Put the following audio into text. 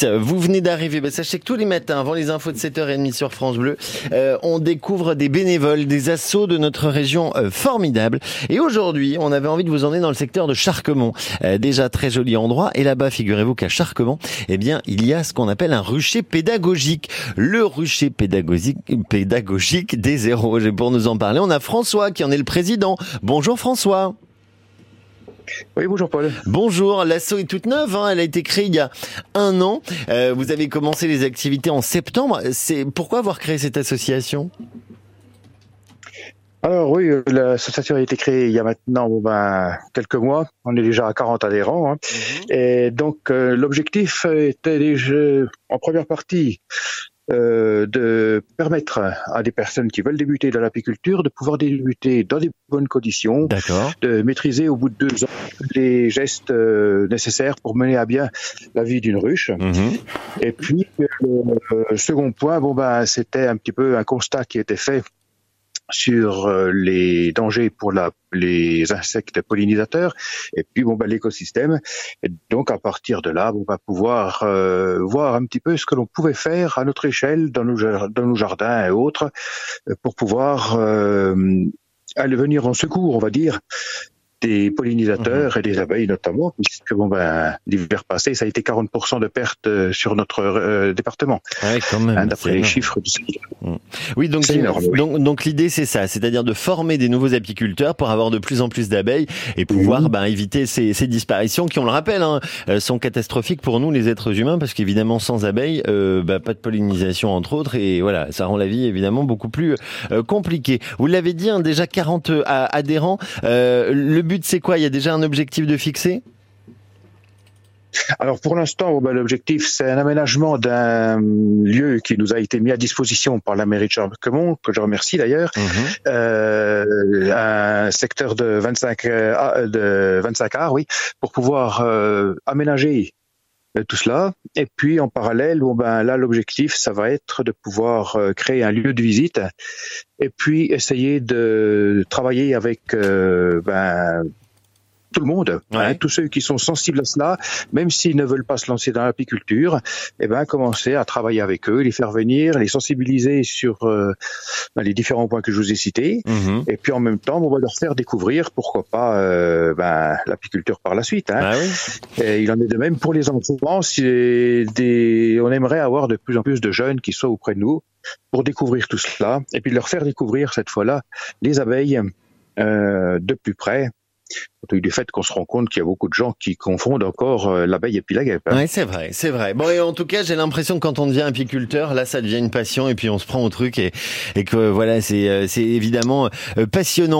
6. Vous venez d'arriver. Ben, sachez que tous les matins, avant les infos de 7h30 sur France Bleu, euh, on découvre des bénévoles, des assauts de notre région euh, formidable. Et aujourd'hui, on avait envie de vous emmener dans le secteur de Charquemont. Euh, déjà très joli endroit. Et là-bas, figurez-vous qu'à Charquemont, eh bien, il y a ce qu'on appelle un rucher pédagogique. Le rucher pédagogique, pédagogique des zéros. Et pour nous en parler, on a François qui en est le président. Bonjour François. Oui, bonjour Paul. Bonjour, l'asso est toute neuve, hein. elle a été créée il y a un an. Euh, vous avez commencé les activités en septembre. C'est pourquoi avoir créé cette association? Alors oui, euh, l'association a été créée il y a maintenant ben, quelques mois. On est déjà à 40 adhérents. Hein. Mhm. Et donc euh, l'objectif était déjà en première partie euh, de permettre à des personnes qui veulent débuter dans l'apiculture de pouvoir débuter dans des bonnes conditions, de maîtriser au bout de deux ans les gestes euh, nécessaires pour mener à bien la vie d'une ruche. Mhm. Et puis, le second point, bon ben, c'était un petit peu un constat qui était fait sur euh, les dangers pour la, les insectes pollinisateurs. Et puis bon bah, l'écosystème. Donc à partir de là on va pouvoir euh, voir un petit peu ce que l'on pouvait faire à notre échelle dans nos, dans nos jardins et autres euh, pour pouvoir aller venir en secours on va dire des pollinisateurs et des abeilles notamment, puisque bon ben l'hiver passé, ça a été 40% de pertes euh, sur notre euh, département. Ouais, quand même. Hein, D'après les chiffres. Mm. Oui, donc donc, donc l'idée c'est ça, c'est-à-dire de former des nouveaux apiculteurs pour avoir de plus en plus d'abeilles et pouvoir ben, éviter ces, ces, disparitions qui, on le rappelle, hein, euh, sont catastrophiques pour nous les êtres humains parce qu'évidemment sans abeilles, euh, bah, pas de pollinisation entre autres et voilà, ça rend la vie évidemment beaucoup plus euh, compliquée. Vous l'avez dit, hein, déjà 40 adhérents. le but, c'est quoi? Il y a déjà un objectif de fixer? Alors pour l'instant, ben, l'objectif c'est un aménagement d'un lieu qui nous a été mis à disposition par la mairie de Charmont, que je remercie d'ailleurs, mhm. euh, un secteur de 25 euh, de 25 arts, oui, pour pouvoir euh, aménager tout cela. Et puis en parallèle, bon ben là l'objectif ça va être de pouvoir créer un lieu de visite et puis essayer de travailler avec ben tout le monde, hein, tous ceux qui sont sensibles à cela, même s'ils ne veulent pas se lancer dans l'apiculture, eh ben commencer à travailler avec eux, les faire venir, les sensibiliser sur euh, ben, les différents points que je vous ai cités, mhm. et puis en même temps, on va leur faire découvrir, pourquoi pas, euh, ben, l'apiculture par la suite. Hein. Ah et il en est de même pour les enfants. Si des... On aimerait avoir de plus en plus de jeunes qui soient auprès de nous pour découvrir tout cela, et puis leur faire découvrir cette fois-là les abeilles euh, de plus près du fait qu'on se rend compte qu'il y a beaucoup de gens qui confondent encore euh, l'abeille et puis la guêpe. Oui, c'est vrai, c'est vrai. Bon, et en tout cas, j'ai l'impression que quand on devient apiculteur, là, ça devient une passion et puis on se prend au truc et, et que voilà, c'est, euh, évidemment euh, passionnant.